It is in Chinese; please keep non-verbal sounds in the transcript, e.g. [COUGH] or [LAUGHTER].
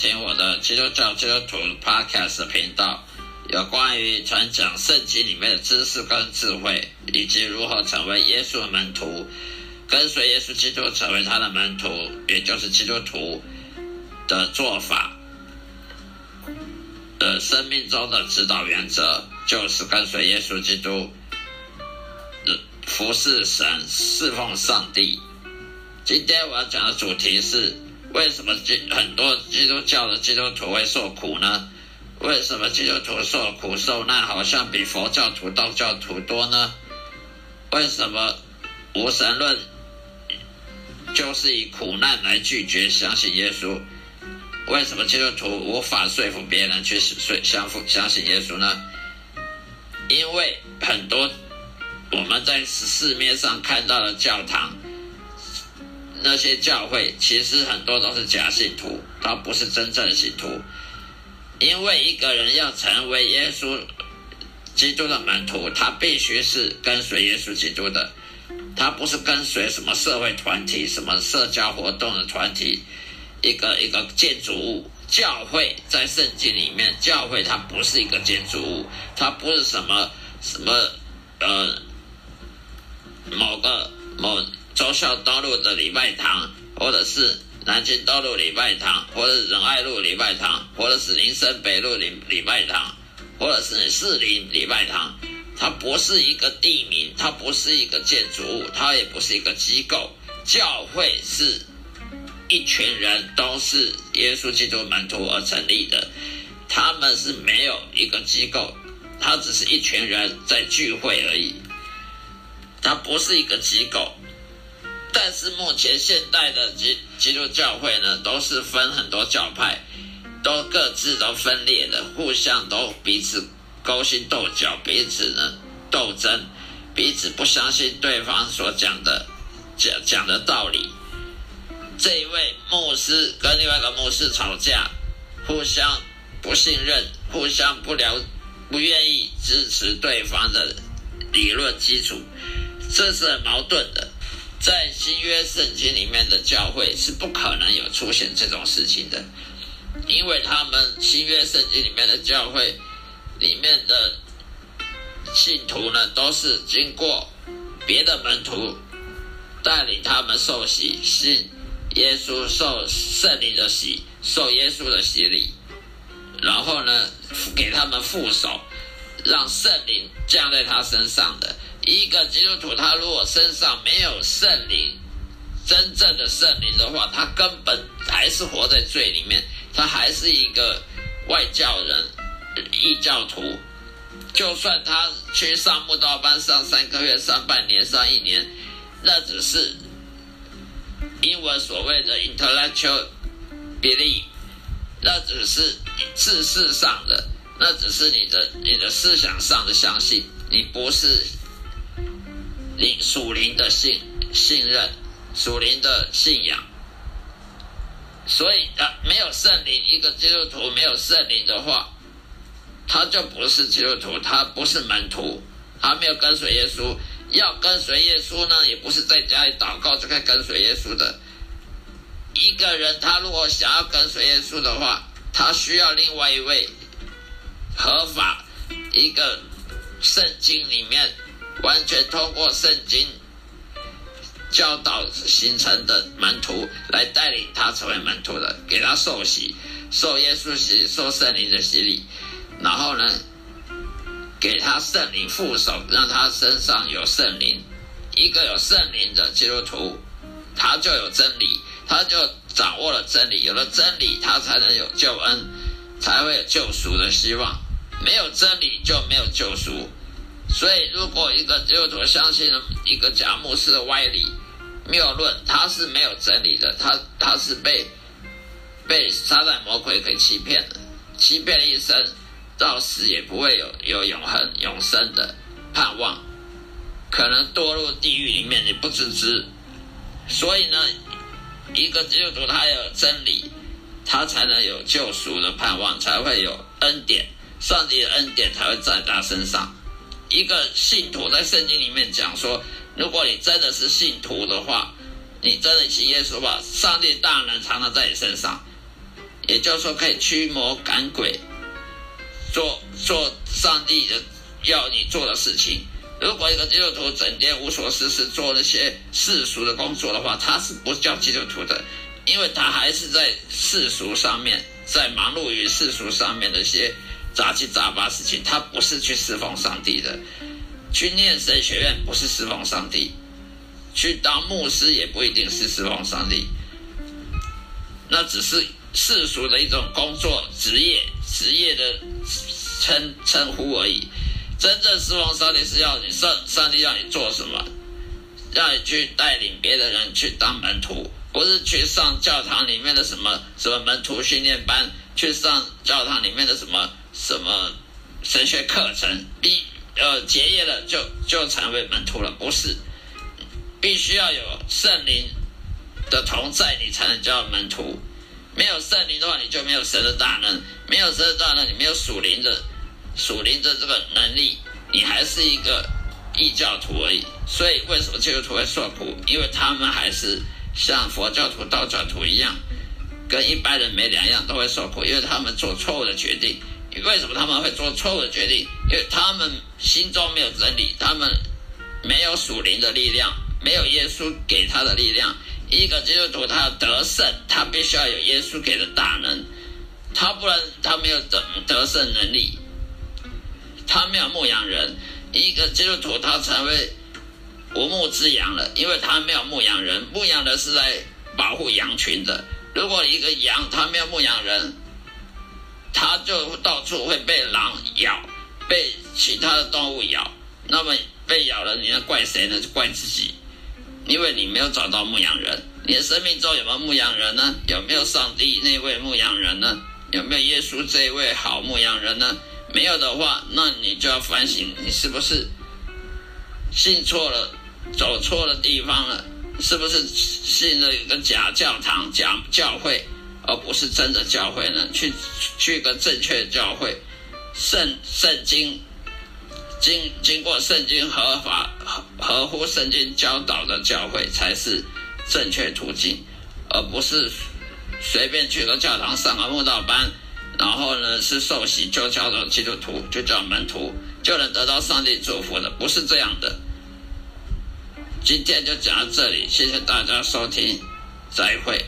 听我的基督教基督徒 Podcast 频道，有关于传讲圣经里面的知识跟智慧，以及如何成为耶稣的门徒，跟随耶稣基督成为他的门徒，也就是基督徒的做法。呃，生命中的指导原则就是跟随耶稣基督，服侍神，侍奉上帝。今天我要讲的主题是。为什么基很多基督教的基督徒会受苦呢？为什么基督徒受苦受难好像比佛教徒、道教徒多呢？为什么无神论就是以苦难来拒绝相信耶稣？为什么基督徒无法说服别人去说相服相信耶稣呢？因为很多我们在市面上看到的教堂。那些教会其实很多都是假信徒，他不是真正的信徒。因为一个人要成为耶稣基督的门徒，他必须是跟随耶稣基督的，他不是跟随什么社会团体、什么社交活动的团体。一个一个建筑物，教会在圣经里面，教会它不是一个建筑物，它不是什么什么呃某个某。忠孝东路的礼拜堂，或者是南京东路礼拜堂，或者是仁爱路礼拜堂，或者是林森北路礼礼拜堂，或者是士林礼拜堂，它不是一个地名，它不是一个建筑物，它也不是一个机构。教会是一群人都是耶稣基督门徒而成立的，他们是没有一个机构，他只是一群人在聚会而已，它不是一个机构。但是目前现代的基基督教会呢，都是分很多教派，都各自都分裂的，互相都彼此勾心斗角，彼此呢斗争，彼此不相信对方所讲的讲讲的道理。这一位牧师跟另外一个牧师吵架，互相不信任，互相不了不愿意支持对方的理论基础，这是很矛盾的。在新约圣经里面的教会是不可能有出现这种事情的，因为他们新约圣经里面的教会里面的信徒呢，都是经过别的门徒带领他们受洗，信耶稣受圣灵的洗，受耶稣的洗礼，然后呢给他们副手，让圣灵降在他身上的。一个基督徒，他如果身上没有圣灵，真正的圣灵的话，他根本还是活在罪里面，他还是一个外教人、异教徒。就算他去上木道班上三个月、上半年、上一年，那只是英文所谓的 intellectual belief，那只是知识上的，那只是你的你的思想上的相信，你不是。属灵的信信任，属灵的信仰，所以啊没有圣灵，一个基督徒没有圣灵的话，他就不是基督徒，他不是门徒，他没有跟随耶稣。要跟随耶稣呢，也不是在家里祷告就可以跟随耶稣的。一个人他如果想要跟随耶稣的话，他需要另外一位合法一个圣经里面。完全通过圣经教导形成的门徒来带领他成为门徒的，给他受洗，受耶稣洗，受圣灵的洗礼，然后呢，给他圣灵副手，让他身上有圣灵。一个有圣灵的基督徒，他就有真理，他就掌握了真理。有了真理，他才能有救恩，才会有救赎的希望。没有真理，就没有救赎。所以，如果一个基督徒相信一个假牧师的歪理、谬论，他是没有真理的，他他是被被撒旦魔鬼给欺骗了，欺骗一生，到死也不会有有永恒永生的盼望，可能堕入地狱里面，你不自知。所以呢，一个基督徒他有真理，他才能有救赎的盼望，才会有恩典，上帝的恩典才会在他身上。一个信徒在圣经里面讲说，如果你真的是信徒的话，你真的信耶稣吧，上帝大能常常在你身上，也就是说可以驱魔赶鬼，做 [LAUGHS] 做上帝的要你做的事情。如果一个基督徒整天无所事事做那些世俗的工作的话，他是不叫基督徒的，因为他还是在世俗上面，在忙碌于世俗上面的些杂七杂八事情，他不是去侍奉上帝的。去念神学院不是侍奉上帝，去当牧师也不一定是侍奉上帝，那只是世俗的一种工作职业职业的称称呼而已。真正侍奉上帝是要你上上帝让你做什么，让你去带领别的人去当门徒，不是去上教堂里面的什么什么门徒训练班，去上教堂里面的什么什么神学课程，毕呃结业了就就成为门徒了，不是，必须要有圣灵的同在，你才能叫门徒。没有圣灵的话，你就没有神的大能，没有神的大能，你没有属灵的。属灵的这个能力，你还是一个异教徒而已。所以为什么基督徒会受苦？因为他们还是像佛教徒、道教徒一样，跟一般人没两样，都会受苦，因为他们做错误的决定。为什么他们会做错误的决定？因为他们心中没有真理，他们没有属灵的力量，没有耶稣给他的力量。一个基督徒他要得胜，他必须要有耶稣给的大能，他不然他没有得得胜能力。他没有牧羊人，一个基督徒他才会无牧之羊了，因为他没有牧羊人。牧羊人是在保护羊群的。如果一个羊他没有牧羊人，他就到处会被狼咬，被其他的动物咬。那么被咬了，你要怪谁呢？就怪自己，因为你没有找到牧羊人。你的生命中有没有牧羊人呢？有没有上帝那位牧羊人呢？有没有耶稣这一位好牧羊人呢？没有的话，那你就要反省，你是不是信错了，走错了地方了？是不是信了一个假教堂、假教会，而不是真的教会呢？去去个正确的教会，圣圣经经经过圣经合法合合乎圣经教导的教会才是正确途径，而不是随便去个教堂上个慕道班。然后呢，是受洗就叫做基督徒，就叫门徒，就能得到上帝祝福的，不是这样的。今天就讲到这里，谢谢大家收听，再会。